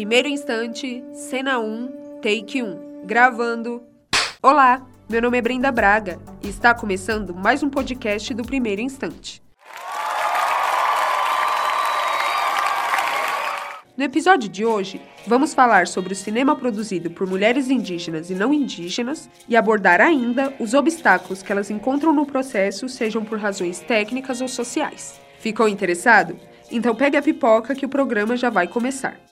Primeiro instante, cena 1, take 1. Gravando. Olá, meu nome é Brenda Braga e está começando mais um podcast do Primeiro Instante. No episódio de hoje, vamos falar sobre o cinema produzido por mulheres indígenas e não indígenas e abordar ainda os obstáculos que elas encontram no processo, sejam por razões técnicas ou sociais. Ficou interessado? Então pegue a pipoca que o programa já vai começar.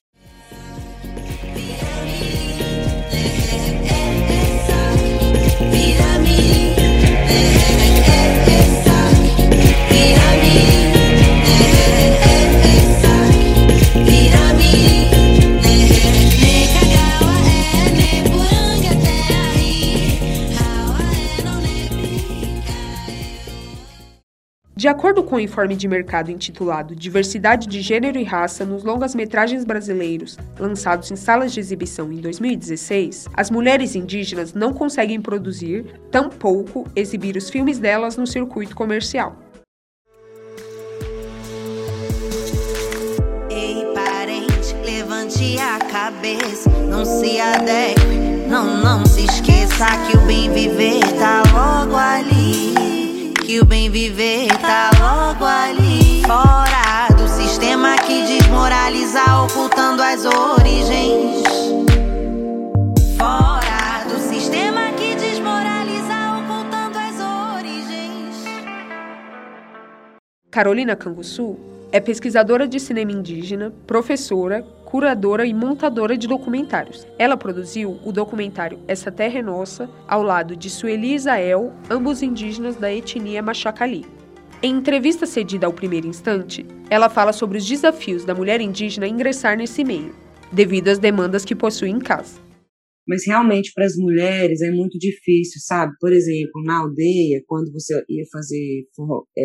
De acordo com o informe de mercado intitulado Diversidade de Gênero e Raça nos longas-metragens brasileiros, lançados em salas de exibição em 2016, as mulheres indígenas não conseguem produzir, tampouco exibir os filmes delas no circuito comercial. Ei, parente, levante a cabeça, não se adeque, não, não se esqueça que o bem viver tá logo ali que o bem viver origens. Fora do sistema que desmoraliza, ocultando as origens. Carolina Canguçu é pesquisadora de cinema indígena, professora, curadora e montadora de documentários. Ela produziu o documentário Essa Terra é Nossa, ao lado de Sueli e ambos indígenas da etnia Machacali. Em entrevista cedida ao primeiro instante, ela fala sobre os desafios da mulher indígena ingressar nesse meio, devido às demandas que possui em casa. Mas realmente para as mulheres é muito difícil, sabe? Por exemplo, na aldeia, quando você ia fazer é,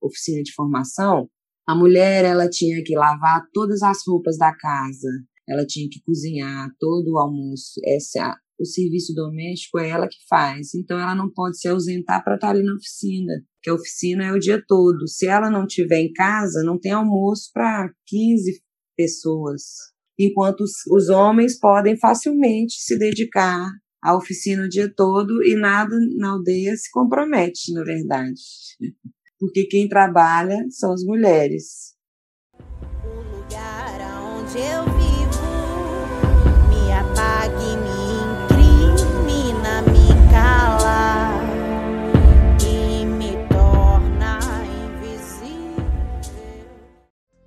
oficina de formação, a mulher, ela tinha que lavar todas as roupas da casa, ela tinha que cozinhar todo o almoço. Essa, o serviço doméstico é ela que faz. Então, ela não pode se ausentar para estar ali na oficina, que a oficina é o dia todo. Se ela não estiver em casa, não tem almoço para 15 pessoas. Enquanto os, os homens podem facilmente se dedicar à oficina o dia todo e nada na aldeia se compromete, na verdade porque quem trabalha são as mulheres. O lugar eu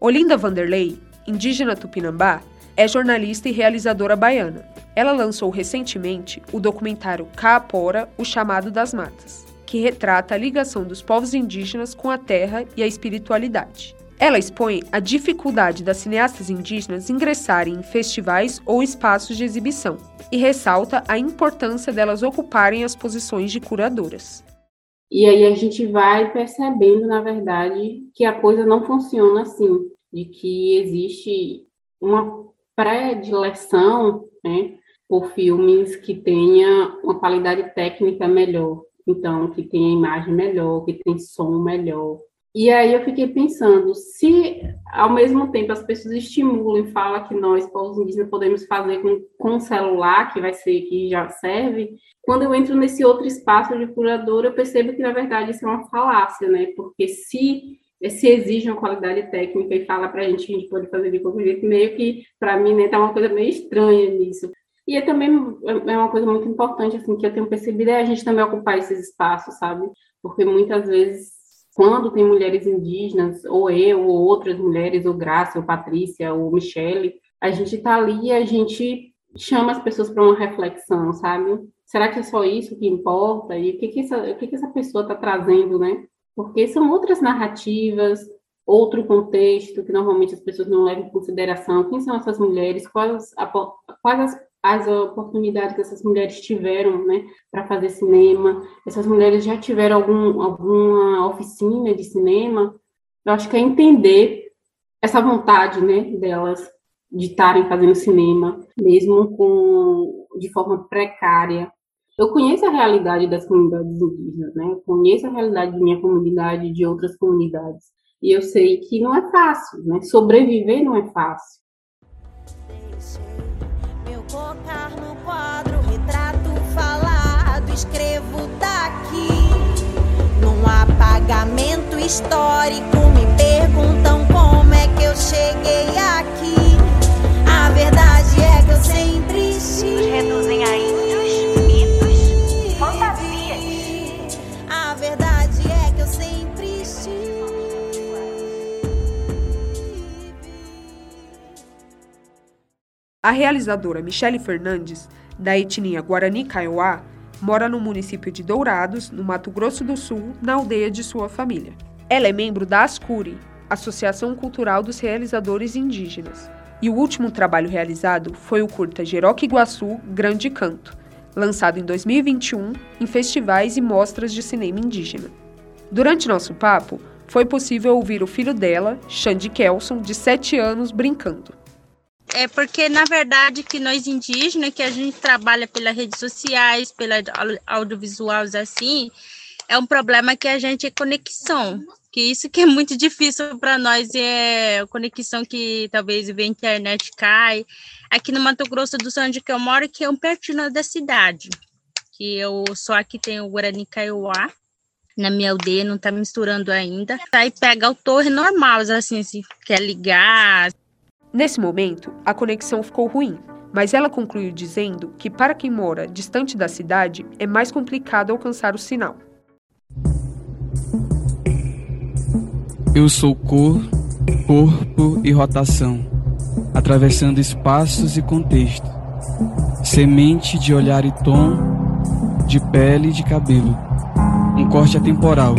Olinda Vanderlei, indígena tupinambá, é jornalista e realizadora baiana. Ela lançou recentemente o documentário Caapora, o Chamado das Matas que retrata a ligação dos povos indígenas com a terra e a espiritualidade. Ela expõe a dificuldade das cineastas indígenas ingressarem em festivais ou espaços de exibição e ressalta a importância delas ocuparem as posições de curadoras. E aí a gente vai percebendo, na verdade, que a coisa não funciona assim, de que existe uma predileção né, por filmes que tenha uma qualidade técnica melhor, então que tem a imagem melhor, que tem som melhor. E aí eu fiquei pensando, se ao mesmo tempo as pessoas estimulam e falam que nós, povos indígenas, podemos fazer com, com celular, que vai ser, que já serve, quando eu entro nesse outro espaço de curador, eu percebo que, na verdade, isso é uma falácia, né? Porque se se exige uma qualidade técnica e fala para a gente que a gente pode fazer de qualquer jeito, meio que, para mim, né, tá uma coisa meio estranha nisso. E é também é uma coisa muito importante, assim, que eu tenho percebido, é a gente também ocupar esses espaços, sabe? Porque muitas vezes, quando tem mulheres indígenas, ou eu, ou outras mulheres, ou Graça, ou Patrícia, ou Michele, a gente tá ali e a gente chama as pessoas para uma reflexão, sabe? Será que é só isso que importa? E o que, que, essa, o que, que essa pessoa está trazendo, né? Porque são outras narrativas, outro contexto que normalmente as pessoas não levam em consideração. Quem são essas mulheres? Quais, quais as as oportunidades que essas mulheres tiveram, né, para fazer cinema. Essas mulheres já tiveram algum, alguma oficina de cinema. Eu acho que é entender essa vontade, né, delas de estarem fazendo cinema, mesmo com de forma precária. Eu conheço a realidade das comunidades indígenas, né? Eu conheço a realidade de minha comunidade de outras comunidades. E eu sei que não é fácil, né? Sobreviver não é fácil escrevo daqui. Num apagamento histórico, me perguntam como é que eu cheguei aqui. A verdade é que eu sempre estive. reduzem a índios, mitos, fantasias. A verdade é que eu sempre estive. A realizadora Michele Fernandes, da etnia Guarani Kaiowá, mora no município de Dourados, no Mato Grosso do Sul, na aldeia de sua família. Ela é membro da ASCURI, Associação Cultural dos Realizadores Indígenas, e o último trabalho realizado foi o curta Jeroque Iguaçu Grande Canto, lançado em 2021 em festivais e mostras de cinema indígena. Durante nosso papo, foi possível ouvir o filho dela, Xande Kelson, de 7 anos, brincando. É porque, na verdade, que nós indígenas, que a gente trabalha pelas redes sociais, pela au- audiovisuais assim, é um problema que a gente é conexão. Que isso que é muito difícil para nós, é conexão que talvez a internet cai. Aqui no Mato Grosso do Sul, onde que eu moro, que é um pertinho da cidade. Que eu só aqui tem o Guarani Kaiowá, na minha aldeia, não tá misturando ainda. Aí pega o torre normal, assim, se quer ligar, Nesse momento, a conexão ficou ruim, mas ela concluiu dizendo que para quem mora distante da cidade é mais complicado alcançar o sinal. Eu sou cor, corpo e rotação, atravessando espaços e contexto. Semente de olhar e tom, de pele e de cabelo. Um corte atemporal,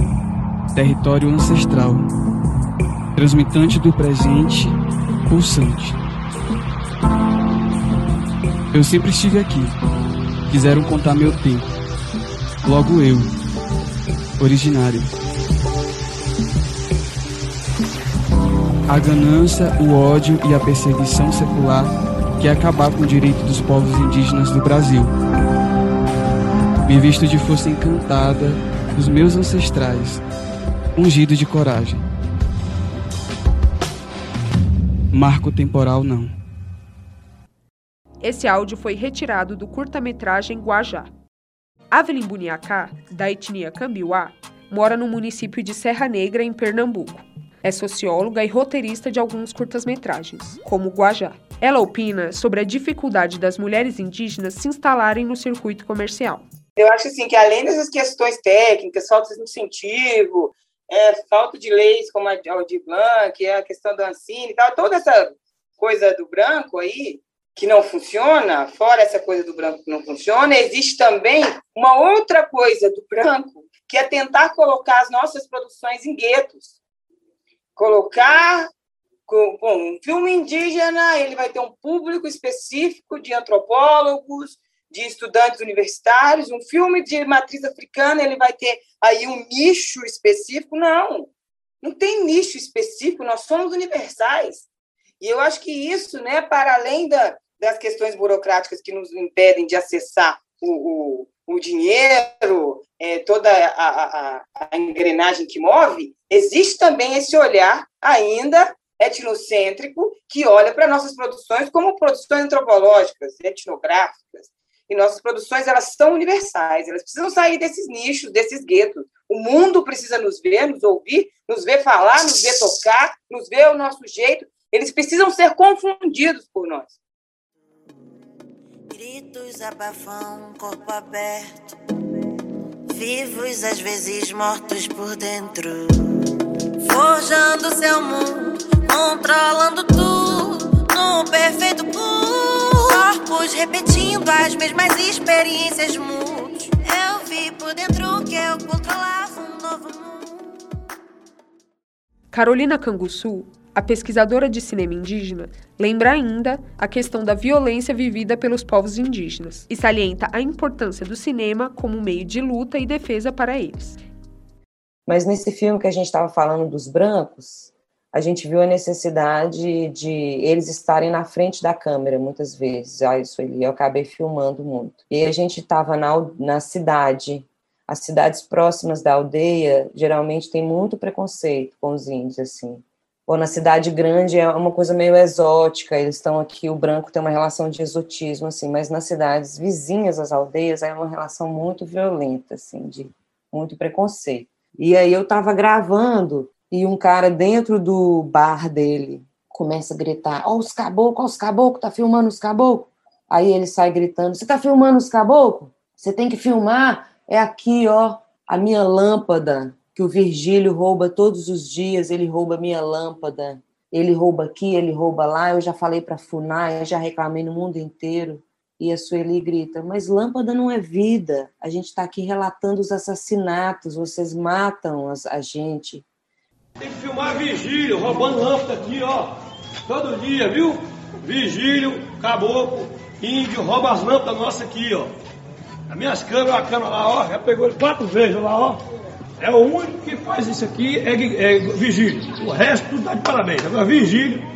território ancestral. Transmitante do presente, pulsante. Eu sempre estive aqui. Quiseram contar meu tempo. Logo eu, originário. a ganância, o ódio e a perseguição secular quer acabar com o direito dos povos indígenas do Brasil. Me visto de força encantada dos meus ancestrais, ungido de coragem. Marco temporal não. Esse áudio foi retirado do curta-metragem Guajá. Avelin Buniacá, da etnia Cambiuá, mora no município de Serra Negra, em Pernambuco. É socióloga e roteirista de alguns curtas-metragens, como Guajá. Ela opina sobre a dificuldade das mulheres indígenas se instalarem no circuito comercial. Eu acho assim que além dessas questões técnicas, falta de incentivo, é, falta de leis como a Aldir Blanc, é a questão da Ancine tal, toda essa coisa do branco aí que não funciona, fora essa coisa do branco que não funciona, existe também uma outra coisa do branco, que é tentar colocar as nossas produções em guetos. Colocar bom, um filme indígena, ele vai ter um público específico de antropólogos, de estudantes universitários, um filme de matriz africana, ele vai ter aí um nicho específico. Não, não tem nicho específico, nós somos universais. E eu acho que isso, né, para além da, das questões burocráticas que nos impedem de acessar o, o, o dinheiro, é, toda a, a, a engrenagem que move, existe também esse olhar ainda etnocêntrico que olha para nossas produções como produções antropológicas, etnográficas. E nossas produções elas são universais, elas precisam sair desses nichos, desses guetos. O mundo precisa nos ver, nos ouvir, nos ver falar, nos ver tocar, nos ver o nosso jeito. Eles precisam ser confundidos por nós. Gritos abafam, corpo aberto. Vivos, às vezes mortos por dentro. Forjando seu mundo, controlando tudo. Num perfeito pool. Corpos repetindo as mesmas experiências mudos. Eu vi por dentro que eu controlava um novo mundo. Carolina Canguçu, a pesquisadora de cinema indígena, lembra ainda a questão da violência vivida pelos povos indígenas e salienta a importância do cinema como meio de luta e defesa para eles. Mas nesse filme que a gente estava falando dos brancos, a gente viu a necessidade de eles estarem na frente da câmera muitas vezes. Ah, isso ali eu acabei filmando muito. E a gente estava na, na cidade. As cidades próximas da aldeia geralmente tem muito preconceito com os índios, assim. ou na cidade grande é uma coisa meio exótica, eles estão aqui, o branco tem uma relação de exotismo, assim, mas nas cidades vizinhas às aldeias é uma relação muito violenta, assim, de muito preconceito. E aí eu estava gravando e um cara dentro do bar dele começa a gritar, ó, oh, os caboclos, ó, os caboclos, tá filmando os caboclos? Aí ele sai gritando, você tá filmando os caboclos? Você tem que filmar, é aqui, ó, a minha lâmpada, que o Virgílio rouba todos os dias, ele rouba minha lâmpada, ele rouba aqui, ele rouba lá, eu já falei para Funai, eu já reclamei no mundo inteiro. E a Sueli grita: Mas lâmpada não é vida. A gente está aqui relatando os assassinatos, vocês matam as, a gente. Tem que filmar Virgílio roubando lâmpada aqui, ó. Todo dia, viu? Virgílio, caboclo, índio, rouba as lâmpadas nossas aqui, ó. As minhas câmeras, a câmera lá, ó, já pegou ele quatro vezes lá, ó. É o único que faz isso aqui, é, é Virgílio. O resto tudo dá de parabéns. Agora, Virgílio.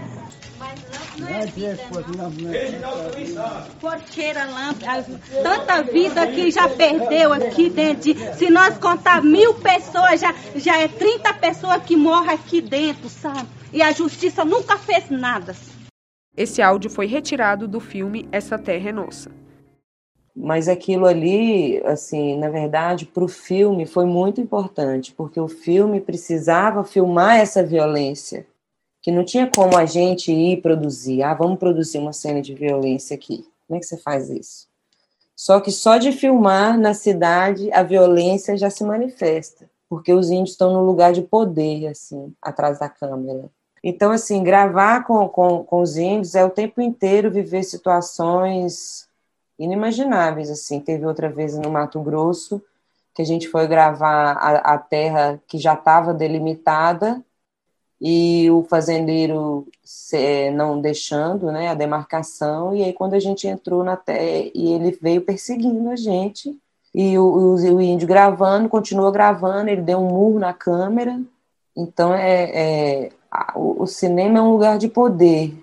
Porqueira, lâmpada, tanta vida que já perdeu aqui dentro. Se nós contar mil pessoas, já, já é 30 pessoas que morrem aqui dentro, sabe? E a justiça nunca fez nada. Esse áudio foi retirado do filme Essa Terra é Nossa. Mas aquilo ali, assim, na verdade, para o filme foi muito importante, porque o filme precisava filmar essa violência, que não tinha como a gente ir produzir. Ah, vamos produzir uma cena de violência aqui. Como é que você faz isso? Só que só de filmar na cidade a violência já se manifesta, porque os índios estão no lugar de poder, assim, atrás da câmera. Então, assim, gravar com, com, com os índios é o tempo inteiro viver situações inimagináveis, assim. Teve outra vez no Mato Grosso, que a gente foi gravar a, a terra que já estava delimitada e o fazendeiro não deixando né, a demarcação, e aí quando a gente entrou na terra, e ele veio perseguindo a gente, e o, o, o índio gravando, continuou gravando, ele deu um murro na câmera, então é, é o, o cinema é um lugar de poder,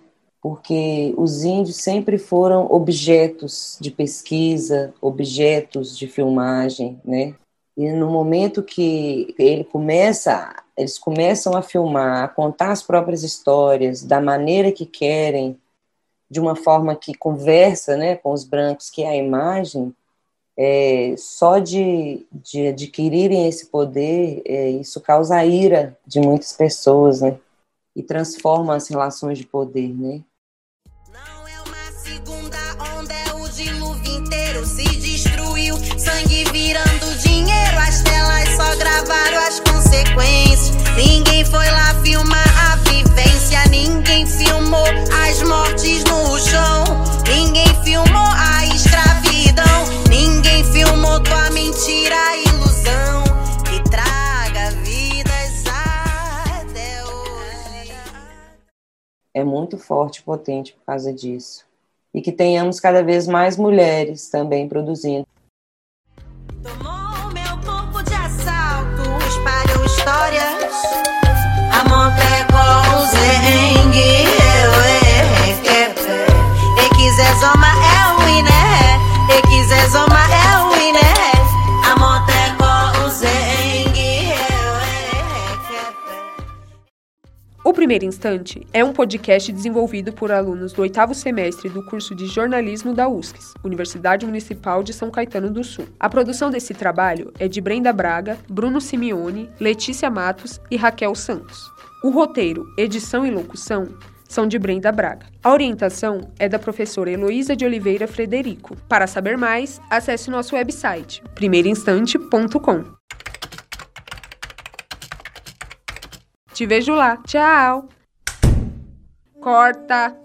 porque os índios sempre foram objetos de pesquisa, objetos de filmagem, né? E no momento que ele começa, eles começam a filmar, a contar as próprias histórias da maneira que querem, de uma forma que conversa, né, com os brancos, que é a imagem, é, só de, de adquirirem esse poder, é, isso causa a ira de muitas pessoas, né? E transforma as relações de poder, né? gravaram as consequências. Muito forte e potente por causa disso. E que tenhamos cada vez mais mulheres também produzindo. O Primeiro Instante é um podcast desenvolvido por alunos do oitavo semestre do curso de jornalismo da USCS, Universidade Municipal de São Caetano do Sul. A produção desse trabalho é de Brenda Braga, Bruno Simeone, Letícia Matos e Raquel Santos. O roteiro, edição e locução são de Brenda Braga. A orientação é da professora Heloísa de Oliveira Frederico. Para saber mais, acesse nosso website primeiroinstante.com. Te vejo lá. Tchau. Corta.